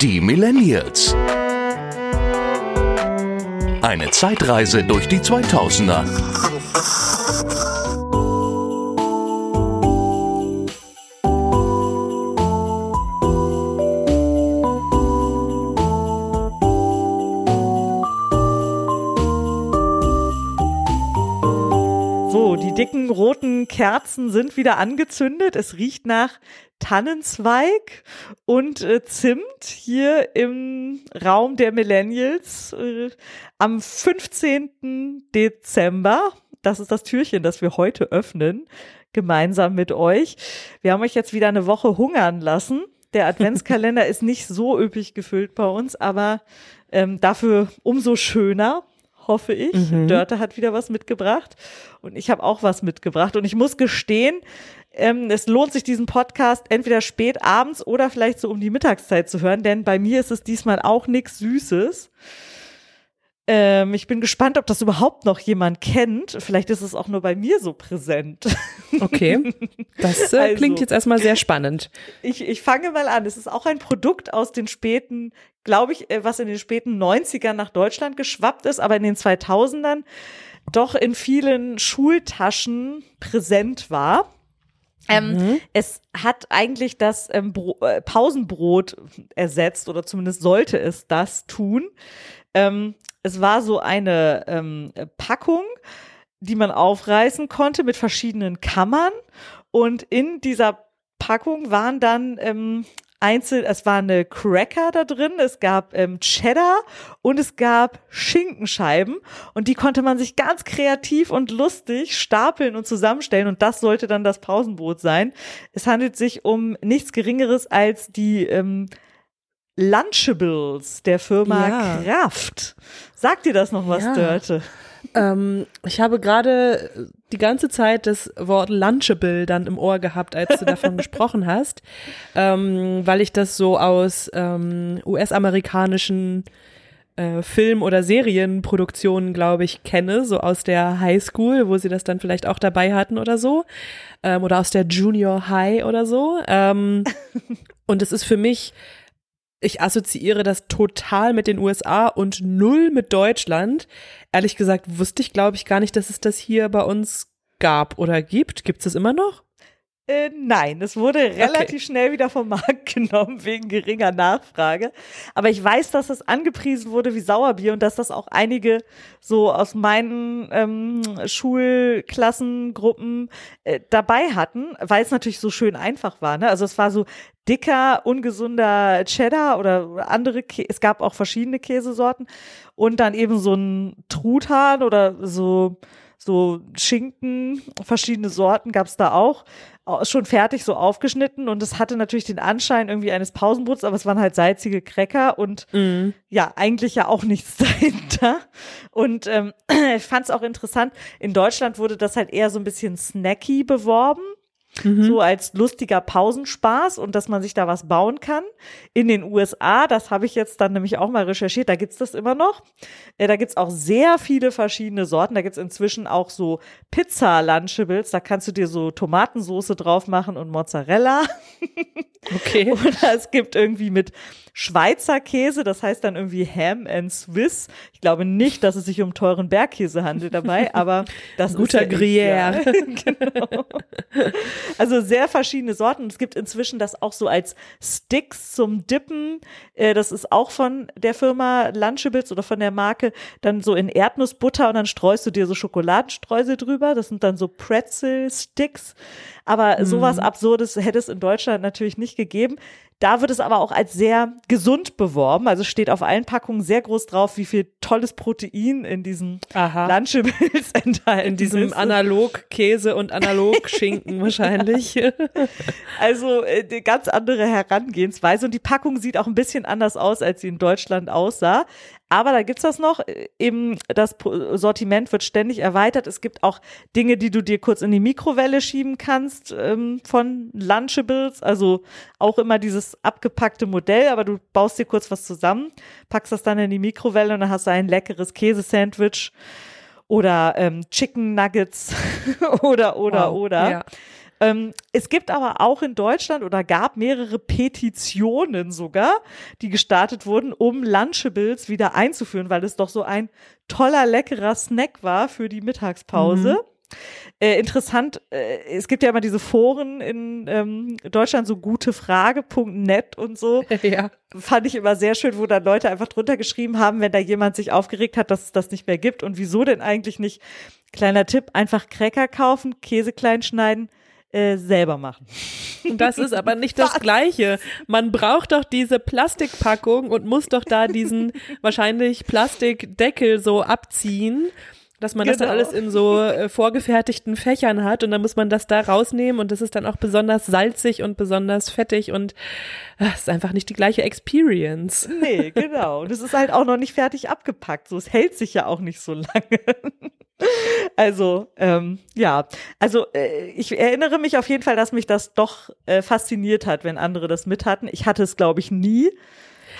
Die Millennials. Eine Zeitreise durch die 2000er. So, die dicken roten Kerzen sind wieder angezündet. Es riecht nach Tannenzweig und äh, Zimt hier im Raum der Millennials äh, am 15. Dezember. Das ist das Türchen, das wir heute öffnen, gemeinsam mit euch. Wir haben euch jetzt wieder eine Woche hungern lassen. Der Adventskalender ist nicht so üppig gefüllt bei uns, aber ähm, dafür umso schöner hoffe ich. Mhm. Dörte hat wieder was mitgebracht und ich habe auch was mitgebracht. Und ich muss gestehen, ähm, es lohnt sich, diesen Podcast entweder spät abends oder vielleicht so um die Mittagszeit zu hören, denn bei mir ist es diesmal auch nichts Süßes. Ähm, ich bin gespannt, ob das überhaupt noch jemand kennt. Vielleicht ist es auch nur bei mir so präsent. Okay, das äh, Also. klingt jetzt erstmal sehr spannend. Ich, ich fange mal an. Es ist auch ein Produkt aus den späten, glaube ich, äh, was in den späten 90ern nach Deutschland geschwappt ist, aber in den 2000ern doch in vielen Schultaschen präsent war. Ähm, Es hat eigentlich das ähm, äh, Pausenbrot ersetzt oder zumindest sollte es das tun. Ähm, es war so eine ähm, Packung, die man aufreißen konnte mit verschiedenen Kammern. Und in dieser Packung waren dann ähm, einzeln, es war eine Cracker da drin, es gab ähm, Cheddar und es gab Schinkenscheiben. Und die konnte man sich ganz kreativ und lustig stapeln und zusammenstellen. Und das sollte dann das Pausenbrot sein. Es handelt sich um nichts Geringeres als die ähm, Lunchables der Firma Ja. Kraft. Sagt dir das noch was, Ja. Dörte? Ähm, ich habe gerade die ganze Zeit das Wort Lunchable dann im Ohr gehabt, als du davon gesprochen hast, ähm, weil ich das so aus ähm, US-amerikanischen äh, Film- oder Serienproduktionen, glaube ich, kenne, so aus der Highschool, wo sie das dann vielleicht auch dabei hatten oder so, ähm, oder aus der Junior High oder so. Ähm, und es ist für mich ich assoziiere das total mit den USA und null mit Deutschland. Ehrlich gesagt wusste ich, glaube ich, gar nicht, dass es das hier bei uns gab oder gibt. Gibt es das immer noch? Äh, nein, es wurde relativ schnell wieder vom Markt genommen wegen geringer Nachfrage. Aber ich weiß, dass es angepriesen wurde wie Sauerbier und dass das auch einige so aus meinen ähm, Schulklassengruppen äh, dabei hatten, weil es natürlich so schön einfach war. Ne? Also es war so dicker, ungesunder Cheddar oder andere, Kä es gab auch verschiedene Käsesorten und dann eben so ein Truthahn oder so so Schinken, verschiedene Sorten gab's da auch, au- schon fertig so aufgeschnitten und es hatte natürlich den Anschein irgendwie eines Pausenbrots, aber es waren halt salzige Cracker und ja, eigentlich ja auch nichts dahinter. Und ähm, ich fand es auch interessant, in Deutschland wurde das halt eher so ein bisschen snacky beworben. So als lustiger Pausenspaß und dass man sich da was bauen kann. In den USA, das habe ich jetzt dann nämlich auch mal recherchiert, da gibt's das immer noch. Äh, da gibt's auch sehr viele verschiedene Sorten. Da gibt's inzwischen auch so Pizza-Lunchables. Da kannst du dir so Tomatensoße drauf machen und Mozzarella. Okay. Oder es gibt irgendwie mit Schweizer Käse, das heißt dann irgendwie Ham and Swiss. Ich glaube nicht, dass es sich um teuren Bergkäse handelt dabei, aber das Guter ist ja Gruyère. Ja, genau. Also sehr verschiedene Sorten. Es gibt inzwischen das auch so als Sticks zum Dippen. Äh, Das ist auch von der Firma Lunchables oder von der Marke. Dann so in Erdnussbutter und dann streust du dir so Schokoladenstreusel drüber. Das sind dann so Pretzel-Sticks. Aber sowas Absurdes hätte es in Deutschland natürlich nicht gegeben. Da wird es aber auch als sehr gesund beworben. Also steht auf allen Packungen sehr groß drauf, wie viel tolles Protein in diesen. Lunchables enthalten In diesem. Analog-Käse und Analog-Schinken wahrscheinlich. Also äh, eine ganz andere Herangehensweise und die Packung sieht auch ein bisschen anders aus, als sie in Deutschland aussah. Aber da gibt's das noch. äh, Eben das Pro- Sortiment wird ständig erweitert. Es gibt auch Dinge, die du dir kurz in die Mikrowelle schieben kannst ähm, von Lunchables. Also auch immer dieses abgepackte Modell, aber du baust dir kurz was zusammen, packst das dann in die Mikrowelle und dann hast du ein leckeres Käsesandwich oder ähm, Chicken Nuggets oder oder Wow, oder. ja. Ähm, es gibt aber auch in Deutschland oder gab mehrere Petitionen sogar, die gestartet wurden, um Lunchables wieder einzuführen, weil es doch so ein toller, leckerer Snack war für die Mittagspause. Mhm. Äh, interessant, äh, es gibt ja immer diese Foren in ähm, Deutschland, so gutefrage.net und so. Ja. Fand ich immer sehr schön, wo dann Leute einfach drunter geschrieben haben, wenn da jemand sich aufgeregt hat, dass es das nicht mehr gibt und wieso denn eigentlich nicht. Kleiner Tipp, einfach Cracker kaufen, Käse klein schneiden, äh, selber machen. Und das ist aber nicht das Gleiche. Man braucht doch diese Plastikpackung und muss doch da diesen wahrscheinlich Plastikdeckel so abziehen, dass man das dann Genau. alles in so äh, vorgefertigten Fächern hat und dann muss man das da rausnehmen und das ist dann auch besonders salzig und besonders fettig und äh, es ist einfach nicht die gleiche Experience. Nee, genau. Und es ist halt auch noch nicht fertig abgepackt. So, es hält sich ja auch nicht so lange. Also, ähm, ja. Also, äh, ich erinnere mich auf jeden Fall, dass mich das doch äh, fasziniert hat, wenn andere das mit hatten. Ich hatte es, glaube ich, nie.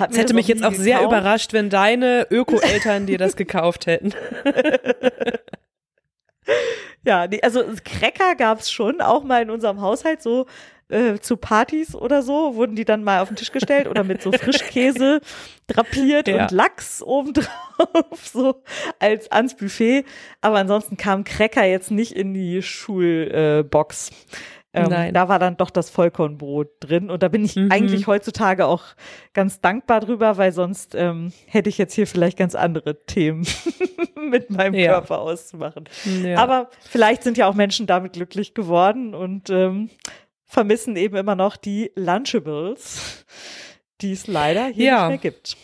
Hat Es hätte mich jetzt auch sehr gekauft. überrascht, wenn deine Öko-Eltern dir das gekauft hätten. Ja, nee, also Cracker gab's schon, auch mal in unserem Haushalt, so äh, zu Partys oder so, wurden die dann mal auf den Tisch gestellt oder mit so Frischkäse drapiert Ja. und Lachs obendrauf, so als ans Buffet. Aber ansonsten kam Cracker jetzt nicht in die Schulbox. Äh. Ähm. Da war dann doch das Vollkornbrot drin. Und da bin ich Mhm. eigentlich heutzutage auch ganz dankbar drüber, weil sonst ähm, hätte ich jetzt hier vielleicht ganz andere Themen mit meinem Ja. Körper auszumachen. Ja. Aber vielleicht sind ja auch Menschen damit glücklich geworden und ähm, vermissen eben immer noch die Lunchables, die es leider hier Ja. nicht mehr gibt.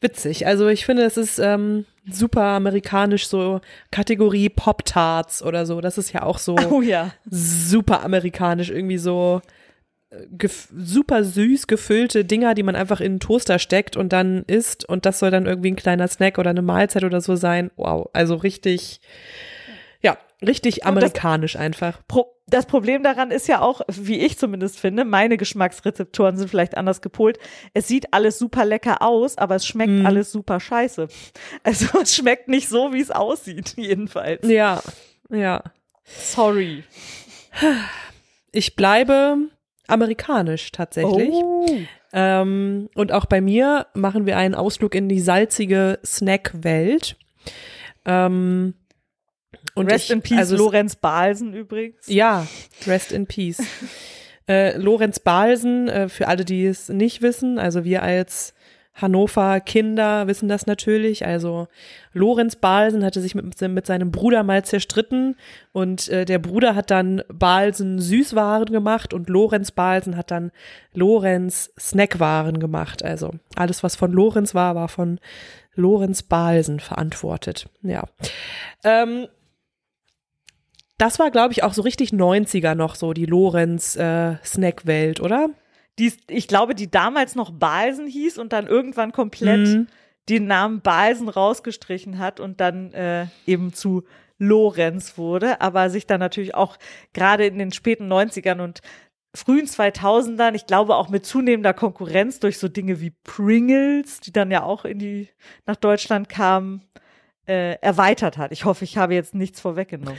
Witzig. Also ich finde, es ist ähm, super amerikanisch, so Kategorie Pop-Tarts oder so. Das ist ja auch so Oh ja. super amerikanisch, irgendwie so äh, super süß gefüllte Dinger, die man einfach in einen Toaster steckt und dann isst und das soll dann irgendwie ein kleiner Snack oder eine Mahlzeit oder so sein. Wow, also richtig, richtig Und das- amerikanisch einfach. Pro das Problem daran ist ja auch, wie ich zumindest finde, meine Geschmacksrezeptoren sind vielleicht anders gepolt. Es sieht alles super lecker aus, aber es schmeckt Mhm. alles super scheiße. Also es schmeckt nicht so, wie es aussieht, jedenfalls. Ja, ja. Sorry. Ich bleibe amerikanisch tatsächlich. Oh. Ähm, und auch bei mir machen wir einen Ausflug in die salzige Snack-Welt. Ähm, und Rest ich, in Peace, also Lorenz Balsen übrigens. Ja, rest in peace. äh, Lorenz Balsen, äh, für alle, die es nicht wissen, also wir als Hannover Kinder wissen das natürlich. Also Lorenz Balsen hatte sich mit, mit seinem Bruder mal zerstritten und äh, der Bruder hat dann Balsen Süßwaren gemacht und Lorenz Balsen hat dann Lorenz Snackwaren gemacht. Also alles, was von Lorenz war, war von Lorenz Balsen verantwortet. Ja. Ähm, das war, glaube ich, auch so richtig 90er noch so, die Lorenz äh, Snackwelt, oder? Die, ich glaube, die damals noch Balsen hieß und dann irgendwann komplett Mhm. den Namen Balsen rausgestrichen hat und dann äh, eben zu Lorenz wurde, aber sich dann natürlich auch gerade in den späten 90ern und frühen 2000ern, ich glaube auch mit zunehmender Konkurrenz durch so Dinge wie Pringles, die dann ja auch in die nach Deutschland kamen, äh, erweitert hat. Ich hoffe, ich habe jetzt nichts vorweggenommen.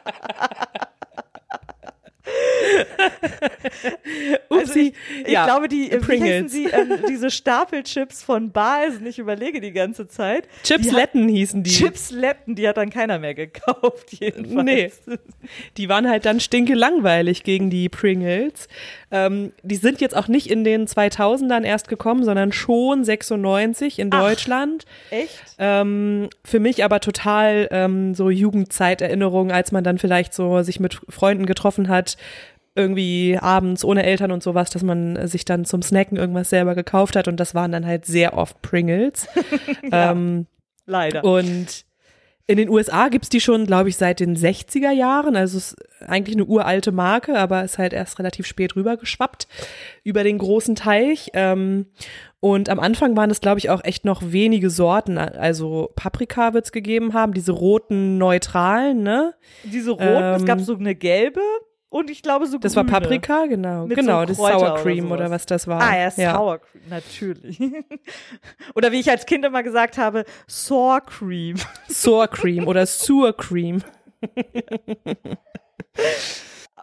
Also ich, ich Ja, glaube, die, wie Pringles. heißen sie, ähm, diese Stapelchips von Balsen, ich überlege die ganze Zeit. Chipsletten hießen die. Chipsletten, die hat dann keiner mehr gekauft, jedenfalls. Nee. Die waren halt dann stinke langweilig gegen die Pringles. Ähm, die sind jetzt auch nicht in den 2000ern erst gekommen, sondern schon 96 in Ach. Deutschland. Echt? Ähm, für mich aber total ähm, so Jugendzeiterinnerung, als man dann vielleicht so sich mit Freunden getroffen hat, irgendwie abends ohne Eltern und sowas, dass man sich dann zum Snacken irgendwas selber gekauft hat und das waren dann halt sehr oft Pringles. Ja. ähm, Leider. und in den USA gibt's die schon, glaube ich, seit den 60er Jahren. Also es ist eigentlich eine uralte Marke, aber ist halt erst relativ spät rübergeschwappt über den großen Teich. Ähm, und am Anfang waren es, glaube ich, auch echt noch wenige Sorten. Also Paprika wird's gegeben haben, diese roten neutralen, ne? Diese roten, es gab ähm, so eine gelbe und ich glaube so Das war grüne. Paprika, genau. Mit genau, so das Sour oder Cream oder, sowas. was das war. Ah ja, Sour Cream, natürlich. oder wie ich als Kind immer gesagt habe, Sour Cream. Sour Cream oder Sewer Cream.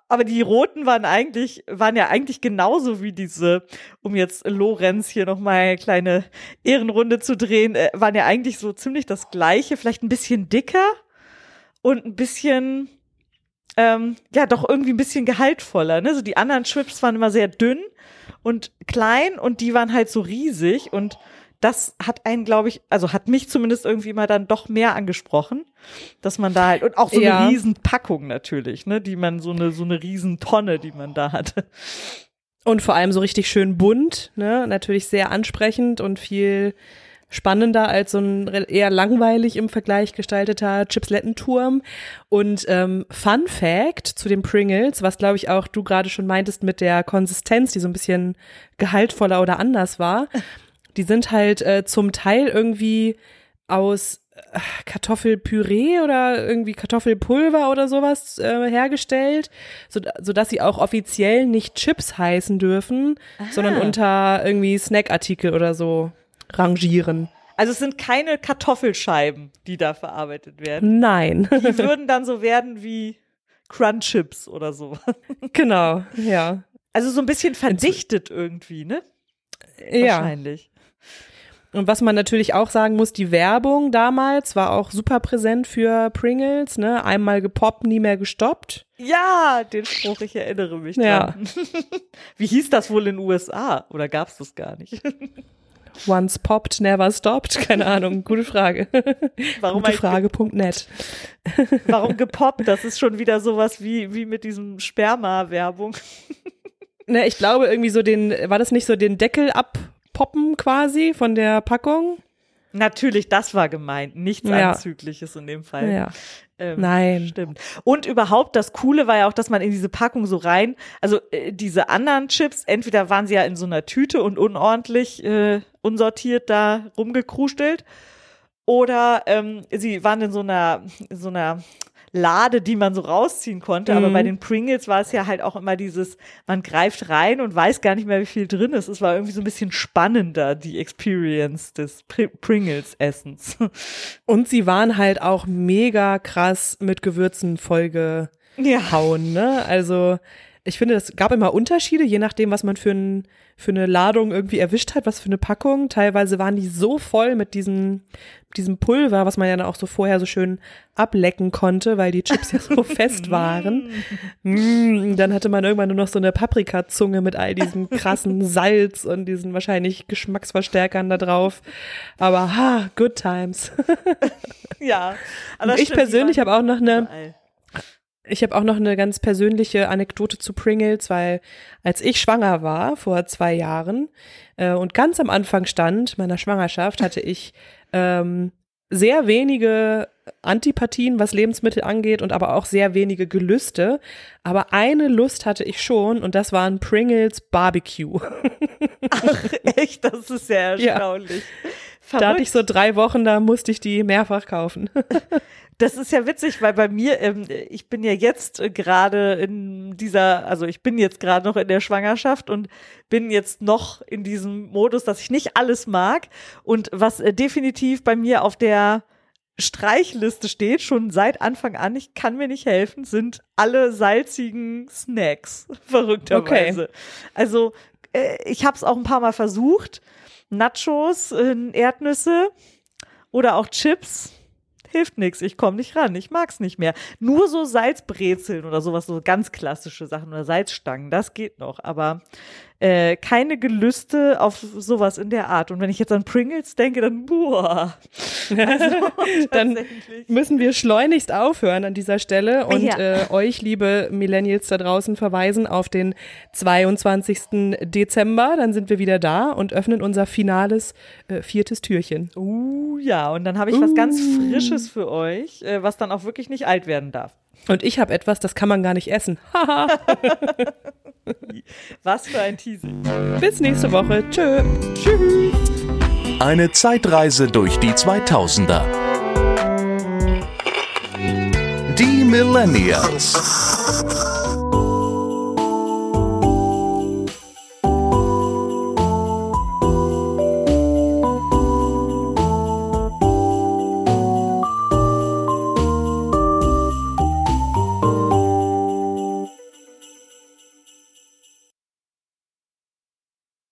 Aber die roten waren eigentlich, waren ja eigentlich genauso wie diese, um jetzt Lorenz hier nochmal eine kleine Ehrenrunde zu drehen, äh, waren ja eigentlich so ziemlich das gleiche, vielleicht ein bisschen dicker und ein bisschen, ähm, ja, doch irgendwie ein bisschen gehaltvoller. Ne? So die anderen Chips waren immer sehr dünn und klein und die waren halt so riesig und das hat einen, glaube ich, also hat mich zumindest irgendwie mal dann doch mehr angesprochen, dass man da halt und auch so Ja. eine Riesenpackung natürlich, ne, die man so eine so eine Riesentonne, die man da hatte. Und vor allem so richtig schön bunt, ne? Natürlich sehr ansprechend und viel spannender als so ein eher langweilig im Vergleich gestalteter Chipslettenturm. Und ähm, Fun Fact zu den Pringles, was glaube ich auch du gerade schon meintest mit der Konsistenz, die so ein bisschen gehaltvoller oder anders war. Die sind halt äh, zum Teil irgendwie aus äh, Kartoffelpüree oder irgendwie Kartoffelpulver oder sowas äh, hergestellt, so, sodass sie auch offiziell nicht Chips heißen dürfen, sondern unter irgendwie Snackartikel oder so rangieren. Also es sind keine Kartoffelscheiben, die da verarbeitet werden. Nein, Die würden dann so werden wie Crunchips oder so. genau, ja. Also so ein bisschen verdichtet irgendwie, ne? Ja. Wahrscheinlich. Und was man natürlich auch sagen muss, die Werbung damals war auch super präsent für Pringles, ne? Einmal gepoppt, nie mehr gestoppt. Ja, den Spruch, ich erinnere mich Ja. dran. Wie hieß das wohl in den USA? Oder gab es das gar nicht? Once popped, never stopped. Keine Ahnung, gute Frage. Warum, Gute Frage.net. ge- warum gepoppt? Das ist schon wieder sowas wie, wie mit diesem Sperma-Werbung. Ne, ich glaube irgendwie so den, war das nicht so den Deckel abpoppen quasi von der Packung? Natürlich, das war gemeint. Nichts Ja. Anzügliches in dem Fall. Ja. Ähm, Nein. Stimmt. Und überhaupt, das Coole war ja auch, dass man in diese Packung so rein, also äh, diese anderen Chips, entweder waren sie ja in so einer Tüte und unordentlich, äh, unsortiert da rumgekrustelt, oder ähm, sie waren in so einer, in so einer Lade, die man so rausziehen konnte. Aber Mhm. bei den Pringles war es ja halt auch immer dieses, man greift rein und weiß gar nicht mehr, wie viel drin ist. Es war irgendwie so ein bisschen spannender, die Experience des Pri Pringles-Essens. Und sie waren halt auch mega krass mit Gewürzen vollgehauen, ja. ne? Also ich finde, es gab immer Unterschiede, je nachdem, was man für, ein, für eine Ladung irgendwie erwischt hat, was für eine Packung. Teilweise waren die so voll mit diesem, diesem Pulver, was man ja dann auch so vorher so schön ablecken konnte, weil die Chips ja so fest waren. Mm, dann hatte man irgendwann nur noch so eine Paprikazunge mit all diesem krassen Salz und diesen wahrscheinlich Geschmacksverstärkern da drauf. Aber ha, good times. Ja. Aber ich persönlich habe auch noch eine, überall. Ich habe auch noch eine ganz persönliche Anekdote zu Pringles, weil als ich schwanger war vor zwei Jahren äh, und ganz am Anfang stand meiner Schwangerschaft, hatte ich ähm, sehr wenige Antipathien, was Lebensmittel angeht und aber auch sehr wenige Gelüste. Aber eine Lust hatte ich schon und das waren Pringles Barbecue. Ach, echt, das ist sehr Ja. Erstaunlich. Da hatte ich so drei Wochen, da musste ich die mehrfach kaufen. Das ist ja witzig, weil bei mir, ähm, ich bin ja jetzt äh, gerade in dieser, also ich bin jetzt gerade noch in der Schwangerschaft und bin jetzt noch in diesem Modus, dass ich nicht alles mag. Und was äh, definitiv bei mir auf der Streichliste steht, schon seit Anfang an, ich kann mir nicht helfen, sind alle salzigen Snacks, verrückterweise. Also äh, ich habe es auch ein paar Mal versucht. Nachos, Erdnüsse oder auch Chips. Hilft nichts, ich komme nicht ran, ich mag's nicht mehr. Nur so Salzbrezeln oder sowas, so ganz klassische Sachen oder Salzstangen, das geht noch, aber äh, keine Gelüste auf sowas in der Art. Und wenn ich jetzt an Pringles denke, dann boah. Also, Dann müssen wir schleunigst aufhören an dieser Stelle und Ja. äh, euch, liebe Millennials da draußen, verweisen auf den 22. Dezember. Dann sind wir wieder da und öffnen unser finales äh, viertes Türchen. Uh, ja, und dann habe ich was ganz Uh. Frisches für euch, äh, was dann auch wirklich nicht alt werden darf. Und ich habe etwas, das kann man gar nicht essen. Haha. Was für ein Teasing. Bis nächste Woche. Tschö. Tschüss. Eine Zeitreise durch die 2000er. Die Millennials.